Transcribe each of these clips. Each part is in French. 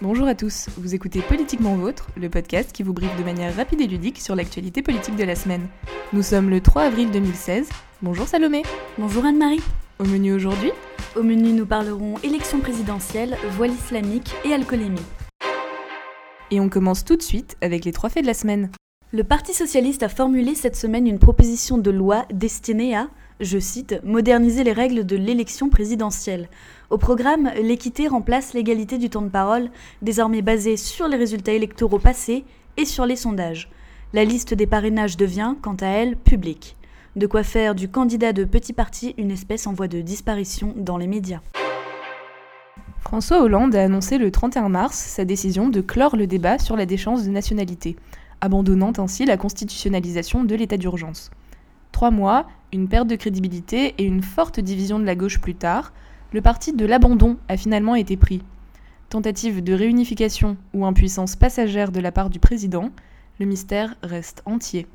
Bonjour à tous, vous écoutez Politiquement Vôtre, le podcast qui vous briefe de manière rapide et ludique sur l'actualité politique de la semaine. Nous sommes le 3 avril 2016. Bonjour Salomé. Bonjour Anne-Marie. Au menu aujourd'hui Au menu, nous parlerons élection présidentielle, voile islamique et alcoolémie. Et on commence tout de suite avec les trois faits de la semaine. Le Parti socialiste a formulé cette semaine une proposition de loi destinée à, je cite, moderniser les règles de l'élection présidentielle. Au programme, l'équité remplace l'égalité du temps de parole, désormais basée sur les résultats électoraux passés et sur les sondages. La liste des parrainages devient, quant à elle, publique. De quoi faire du candidat de petit parti une espèce en voie de disparition dans les médias. François Hollande a annoncé le 31 mars sa décision de clore le débat sur la déchéance de nationalité, abandonnant ainsi la constitutionnalisation de l'état d'urgence. Trois mois, une perte de crédibilité et une forte division de la gauche plus tard, le parti de l'abandon a finalement été pris. Tentative de réunification ou impuissance passagère de la part du président, le mystère reste entier.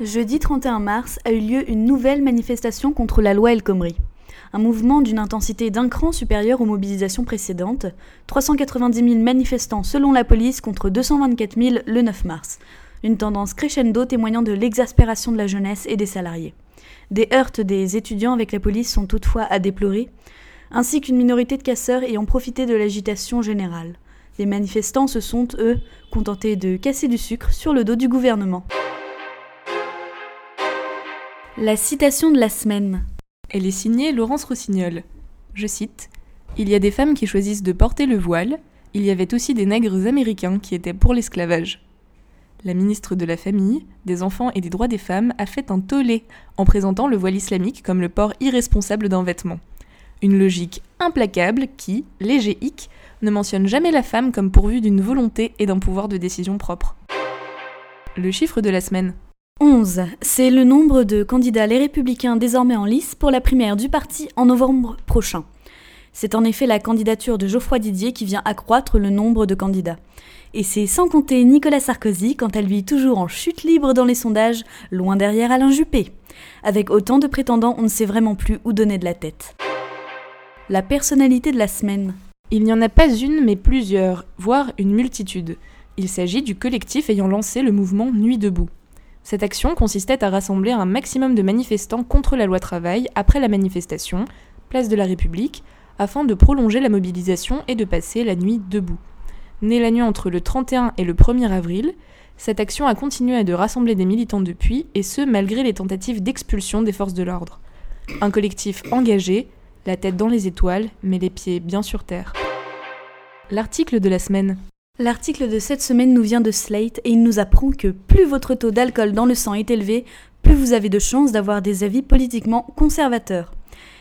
Jeudi 31 mars a eu lieu une nouvelle manifestation contre la loi El Khomri. Un mouvement d'une intensité d'un cran supérieure aux mobilisations précédentes, 390 000 manifestants selon la police contre 224 000 le 9 mars. Une tendance crescendo témoignant de l'exaspération de la jeunesse et des salariés. Des heurts des étudiants avec la police sont toutefois à déplorer, ainsi qu'une minorité de casseurs ayant profité de l'agitation générale. Les manifestants se sont, eux, contentés de casser du sucre sur le dos du gouvernement. La citation de la semaine. Elle est signée Laurence Rossignol. Je cite Il y a des femmes qui choisissent de porter le voile, il y avait aussi des nègres américains qui étaient pour l'esclavage la ministre de la Famille, des Enfants et des Droits des Femmes a fait un tollé en présentant le voile islamique comme le port irresponsable d'un vêtement. Une logique implacable qui, hic, ne mentionne jamais la femme comme pourvue d'une volonté et d'un pouvoir de décision propre. Le chiffre de la semaine. 11. C'est le nombre de candidats les républicains désormais en lice pour la primaire du parti en novembre prochain. C'est en effet la candidature de Geoffroy Didier qui vient accroître le nombre de candidats. Et c'est sans compter Nicolas Sarkozy, quant à lui toujours en chute libre dans les sondages, loin derrière Alain Juppé. Avec autant de prétendants, on ne sait vraiment plus où donner de la tête. La personnalité de la semaine. Il n'y en a pas une, mais plusieurs, voire une multitude. Il s'agit du collectif ayant lancé le mouvement Nuit debout. Cette action consistait à rassembler un maximum de manifestants contre la loi travail après la manifestation, place de la République, afin de prolonger la mobilisation et de passer la nuit debout. Née la nuit entre le 31 et le 1er avril, cette action a continué de rassembler des militants depuis, et ce malgré les tentatives d'expulsion des forces de l'ordre. Un collectif engagé, la tête dans les étoiles, mais les pieds bien sur terre. L'article de la semaine. L'article de cette semaine nous vient de Slate et il nous apprend que plus votre taux d'alcool dans le sang est élevé, plus vous avez de chances d'avoir des avis politiquement conservateurs.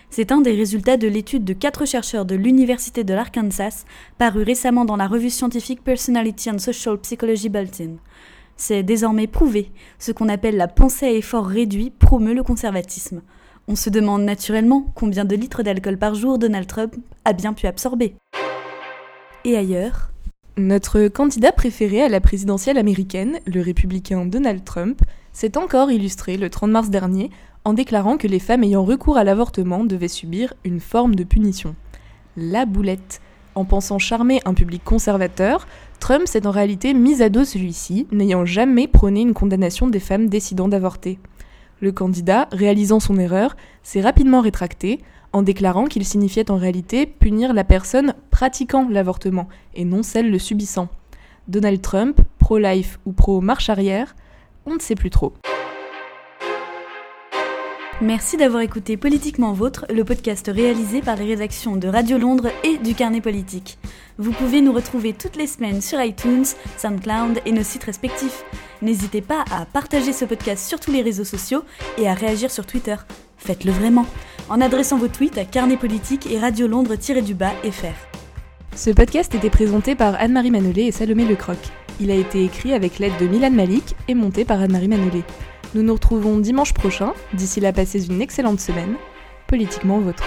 C'est un des résultats de l'étude de quatre chercheurs de l'Université de l'Arkansas, parue récemment dans la revue scientifique Personality and Social Psychology Bulletin. C'est désormais prouvé, ce qu'on appelle la pensée à effort réduit promeut le conservatisme. On se demande naturellement combien de litres d'alcool par jour Donald Trump a bien pu absorber. Et ailleurs Notre candidat préféré à la présidentielle américaine, le républicain Donald Trump, s'est encore illustré le 30 mars dernier en déclarant que les femmes ayant recours à l'avortement devaient subir une forme de punition. La boulette. En pensant charmer un public conservateur, Trump s'est en réalité mis à dos celui-ci, n'ayant jamais prôné une condamnation des femmes décidant d'avorter. Le candidat, réalisant son erreur, s'est rapidement rétracté en déclarant qu'il signifiait en réalité punir la personne pratiquant l'avortement et non celle le subissant. Donald Trump, pro-life ou pro-marche arrière, on ne sait plus trop. Merci d'avoir écouté Politiquement Vôtre, le podcast réalisé par les rédactions de Radio Londres et du Carnet Politique. Vous pouvez nous retrouver toutes les semaines sur iTunes, SoundCloud et nos sites respectifs. N'hésitez pas à partager ce podcast sur tous les réseaux sociaux et à réagir sur Twitter. Faites-le vraiment en adressant vos tweets à Carnet Politique et Radio Londres-du-bas FR. Ce podcast était présenté par Anne-Marie Manolé et Salomé Lecroc. Il a été écrit avec l'aide de Milan Malik et monté par Anne-Marie Manolé. Nous nous retrouvons dimanche prochain. D'ici là, passez une excellente semaine. Politiquement vôtre.